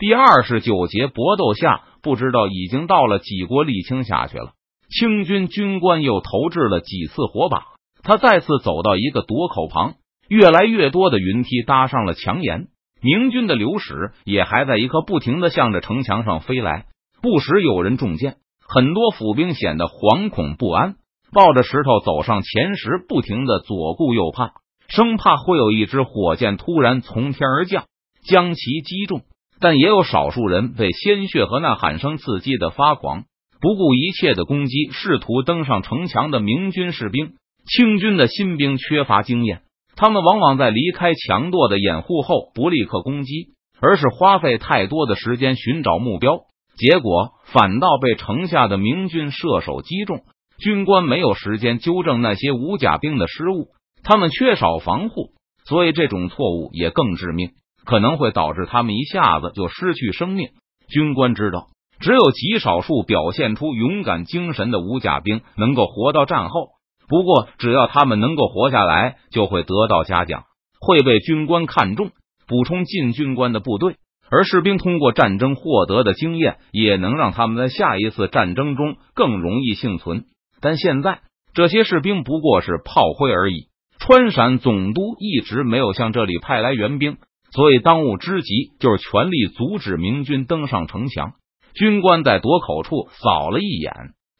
第二十九节搏斗下，不知道已经到了几锅沥青下去了。清军军官又投掷了几次火把，他再次走到一个垛口旁，越来越多的云梯搭上了墙沿。明军的流矢也还在一刻不停的向着城墙上飞来，不时有人中箭，很多府兵显得惶恐不安，抱着石头走上前时，不停的左顾右盼，生怕会有一支火箭突然从天而降，将其击中。但也有少数人被鲜血和呐喊声刺激的发狂。不顾一切的攻击试图登上城墙的明军士兵，清军的新兵缺乏经验，他们往往在离开强垛的掩护后不立刻攻击，而是花费太多的时间寻找目标，结果反倒被城下的明军射手击中。军官没有时间纠正那些无甲兵的失误，他们缺少防护，所以这种错误也更致命，可能会导致他们一下子就失去生命。军官知道。只有极少数表现出勇敢精神的武甲兵能够活到战后。不过，只要他们能够活下来，就会得到嘉奖，会被军官看中，补充进军官的部队。而士兵通过战争获得的经验，也能让他们在下一次战争中更容易幸存。但现在，这些士兵不过是炮灰而已。川陕总督一直没有向这里派来援兵，所以当务之急就是全力阻止明军登上城墙。军官在垛口处扫了一眼，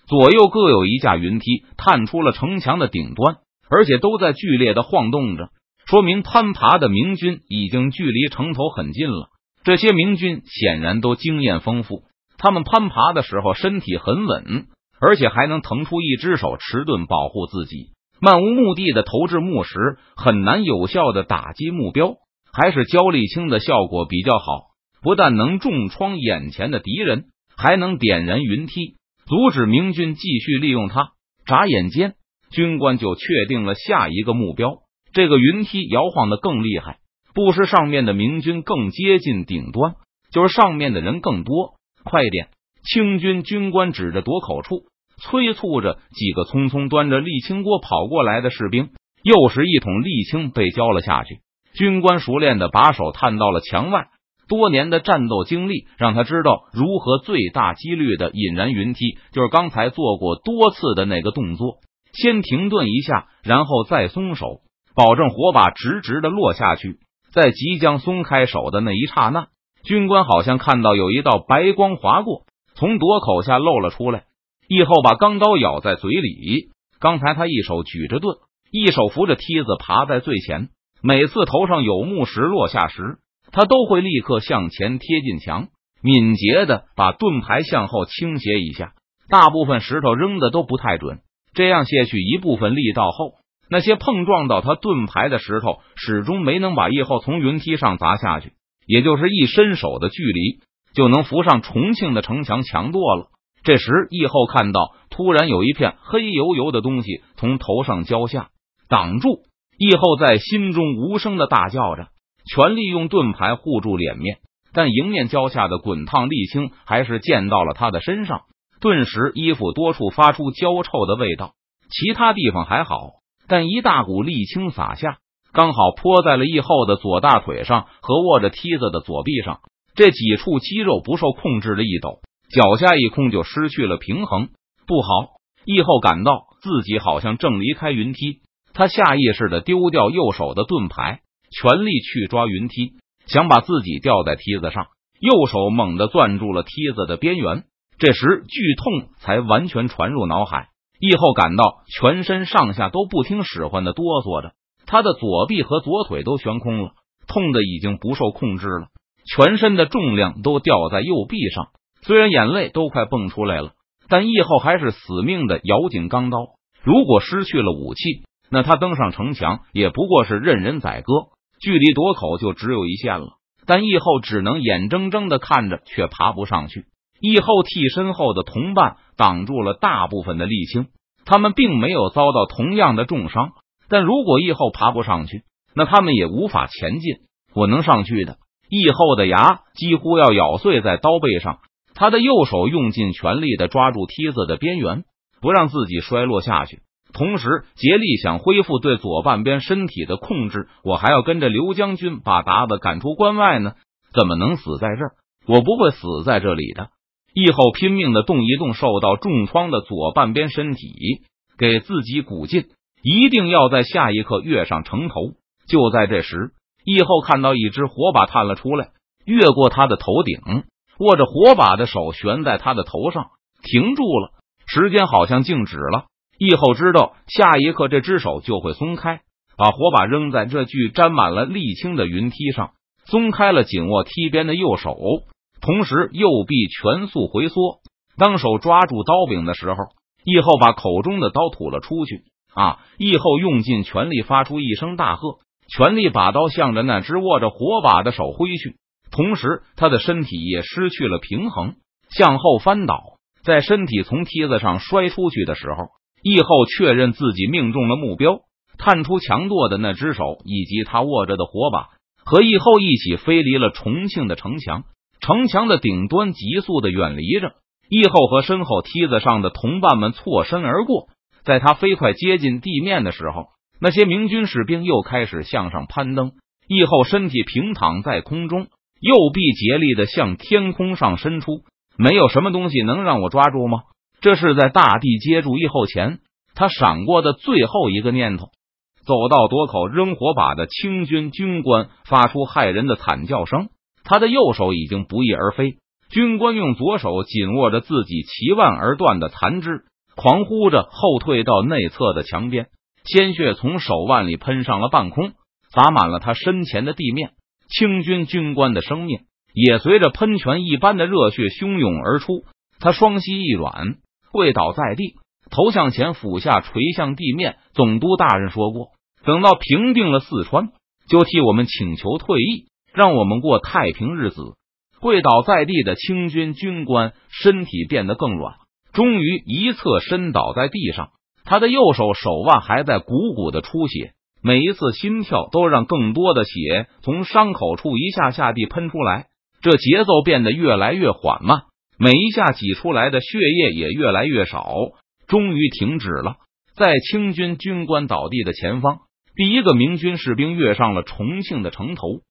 左右各有一架云梯探出了城墙的顶端，而且都在剧烈的晃动着，说明攀爬的明军已经距离城头很近了。这些明军显然都经验丰富，他们攀爬的时候身体很稳，而且还能腾出一只手持盾保护自己。漫无目的的投掷木石很难有效的打击目标，还是焦沥青的效果比较好。不但能重创眼前的敌人，还能点燃云梯，阻止明军继续利用它。眨眼间，军官就确定了下一个目标。这个云梯摇晃的更厉害，不是上面的明军更接近顶端，就是上面的人更多。快点！清军军官指着垛口处，催促着几个匆匆端着沥青锅跑过来的士兵。又是一桶沥青被浇了下去。军官熟练的把手探到了墙外。多年的战斗经历让他知道如何最大几率的引燃云梯，就是刚才做过多次的那个动作：先停顿一下，然后再松手，保证火把直直的落下去。在即将松开手的那一刹那，军官好像看到有一道白光划过，从垛口下露了出来。以后把钢刀咬在嘴里。刚才他一手举着盾，一手扶着梯子爬在最前，每次头上有木石落下时。他都会立刻向前贴近墙，敏捷的把盾牌向后倾斜一下。大部分石头扔的都不太准，这样卸去一部分力道后，那些碰撞到他盾牌的石头始终没能把翼后从云梯上砸下去，也就是一伸手的距离就能扶上重庆的城墙墙垛了。这时，翼后看到突然有一片黑油油的东西从头上浇下，挡住。翼后在心中无声的大叫着。全力用盾牌护住脸面，但迎面浇下的滚烫沥青还是溅到了他的身上，顿时衣服多处发出焦臭的味道。其他地方还好，但一大股沥青洒下，刚好泼在了翼后的左大腿上和握着梯子的左臂上，这几处肌肉不受控制的一抖，脚下一空就失去了平衡。不好！翼后感到自己好像正离开云梯，他下意识的丢掉右手的盾牌。全力去抓云梯，想把自己吊在梯子上，右手猛地攥住了梯子的边缘。这时剧痛才完全传入脑海，翼后感到全身上下都不听使唤的哆嗦着，他的左臂和左腿都悬空了，痛的已经不受控制了，全身的重量都掉在右臂上。虽然眼泪都快蹦出来了，但翼后还是死命的咬紧钢刀。如果失去了武器，那他登上城墙也不过是任人宰割。距离垛口就只有一线了，但义后只能眼睁睁的看着，却爬不上去。义后替身后的同伴挡住了大部分的沥青，他们并没有遭到同样的重伤。但如果义后爬不上去，那他们也无法前进。我能上去的。义后的牙几乎要咬碎在刀背上，他的右手用尽全力的抓住梯子的边缘，不让自己摔落下去。同时，竭力想恢复对左半边身体的控制。我还要跟着刘将军把达子赶出关外呢，怎么能死在这儿？我不会死在这里的。义后拼命的动一动受到重创的左半边身体，给自己鼓劲，一定要在下一刻跃上城头。就在这时，义后看到一只火把探了出来，越过他的头顶，握着火把的手悬在他的头上，停住了。时间好像静止了。义后知道，下一刻这只手就会松开，把火把扔在这具沾满了沥青的云梯上，松开了紧握梯边的右手。同时，右臂全速回缩。当手抓住刀柄的时候，义后把口中的刀吐了出去。啊！义后用尽全力，发出一声大喝，全力把刀向着那只握着火把的手挥去。同时，他的身体也失去了平衡，向后翻倒。在身体从梯子上摔出去的时候，义后确认自己命中了目标，探出强舵的那只手，以及他握着的火把，和义后一起飞离了重庆的城墙。城墙的顶端急速的远离着，义后和身后梯子上的同伴们错身而过。在他飞快接近地面的时候，那些明军士兵又开始向上攀登。义后身体平躺在空中，右臂竭力的向天空上伸出。没有什么东西能让我抓住吗？这是在大地接住义后前，他闪过的最后一个念头。走到垛口扔火把的清军军官发出骇人的惨叫声。他的右手已经不翼而飞，军官用左手紧握着自己齐腕而断的残肢，狂呼着后退到内侧的墙边，鲜血从手腕里喷上了半空，洒满了他身前的地面。清军军官的生命也随着喷泉一般的热血汹涌而出，他双膝一软，跪倒在地，头向前俯下垂向地面。总督大人说过，等到平定了四川，就替我们请求退役。让我们过太平日子。跪倒在地的清军军官身体变得更软，终于一侧身倒在地上。他的右手手腕还在鼓鼓的出血，每一次心跳都让更多的血从伤口处一下下地喷出来。这节奏变得越来越缓慢，每一下挤出来的血液也越来越少。终于停止了。在清军军官倒地的前方，第一个明军士兵跃上了重庆的城头。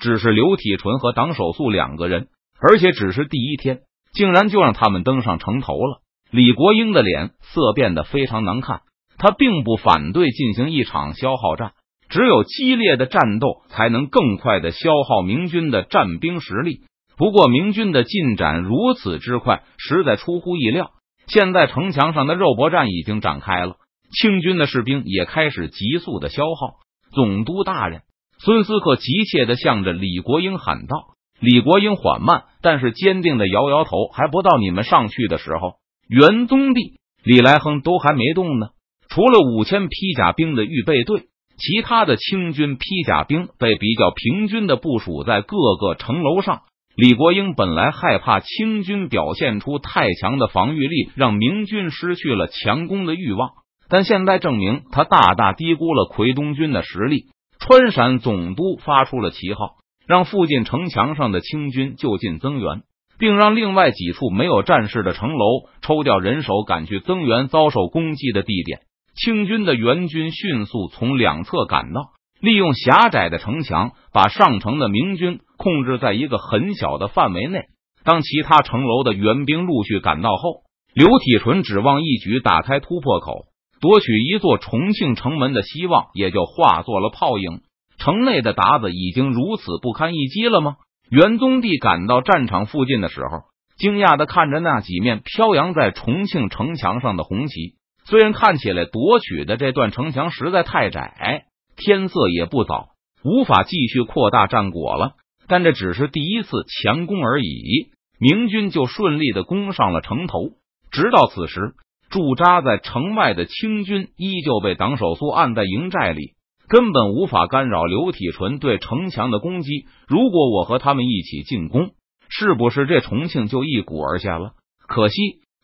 只是刘体纯和党守素两个人，而且只是第一天，竟然就让他们登上城头了。李国英的脸色变得非常难看，他并不反对进行一场消耗战，只有激烈的战斗才能更快的消耗明军的战兵实力。不过，明军的进展如此之快，实在出乎意料。现在城墙上的肉搏战已经展开了，清军的士兵也开始急速的消耗。总督大人。孙思克急切的向着李国英喊道：“李国英缓慢但是坚定的摇摇头，还不到你们上去的时候，元宗帝、李来亨都还没动呢。除了五千披甲兵的预备队，其他的清军披甲兵被比较平均的部署在各个城楼上。李国英本来害怕清军表现出太强的防御力，让明军失去了强攻的欲望，但现在证明他大大低估了奎东军的实力。”川陕总督发出了旗号，让附近城墙上的清军就近增援，并让另外几处没有战事的城楼抽调人手赶去增援遭受攻击的地点。清军的援军迅速从两侧赶到，利用狭窄的城墙把上城的明军控制在一个很小的范围内。当其他城楼的援兵陆续赶到后，刘体纯指望一举打开突破口。夺取一座重庆城门的希望也就化作了泡影。城内的鞑子已经如此不堪一击了吗？元宗帝赶到战场附近的时候，惊讶的看着那几面飘扬在重庆城墙上的红旗。虽然看起来夺取的这段城墙实在太窄，天色也不早，无法继续扩大战果了，但这只是第一次强攻而已。明军就顺利的攻上了城头。直到此时。驻扎在城外的清军依旧被党守苏按在营寨里，根本无法干扰刘体纯对城墙的攻击。如果我和他们一起进攻，是不是这重庆就一鼓而下了？可惜，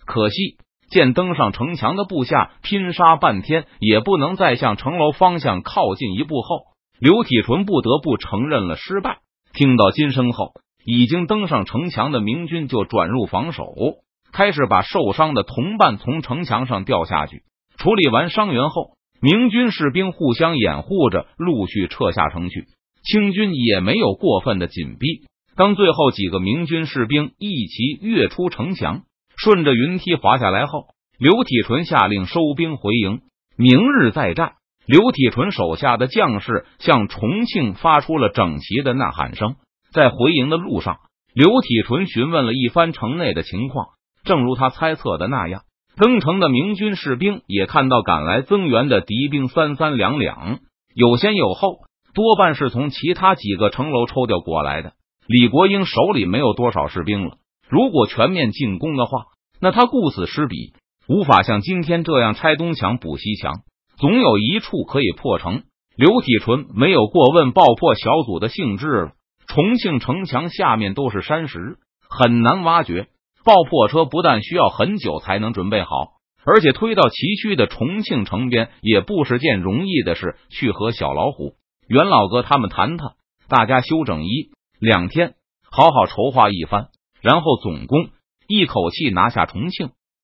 可惜！见登上城墙的部下拼杀半天，也不能再向城楼方向靠近一步后，刘体纯不得不承认了失败。听到金声后，已经登上城墙的明军就转入防守。开始把受伤的同伴从城墙上掉下去，处理完伤员后，明军士兵互相掩护着，陆续撤下城去。清军也没有过分的紧逼，当最后几个明军士兵一齐跃出城墙，顺着云梯滑下来后，刘体纯下令收兵回营，明日再战。刘体纯手下的将士向重庆发出了整齐的呐喊声。在回营的路上，刘体纯询问了一番城内的情况，正如他猜测的那样，登城的明军士兵也看到赶来增援的敌兵三三两两，有先有后，多半是从其他几个城楼抽调过来的。李国英手里没有多少士兵了，如果全面进攻的话，那他顾此失彼，无法像今天这样拆东墙补西墙。总有一处可以破城。刘体纯没有过问爆破小组的性质了。重庆城墙下面都是山石，很难挖掘。爆破车不但需要很久才能准备好，而且推到崎岖的重庆城边也不是件容易的事。去和小老虎、袁老哥他们谈谈，大家休整一两天，好好筹划一番，然后总攻，一口气拿下重庆。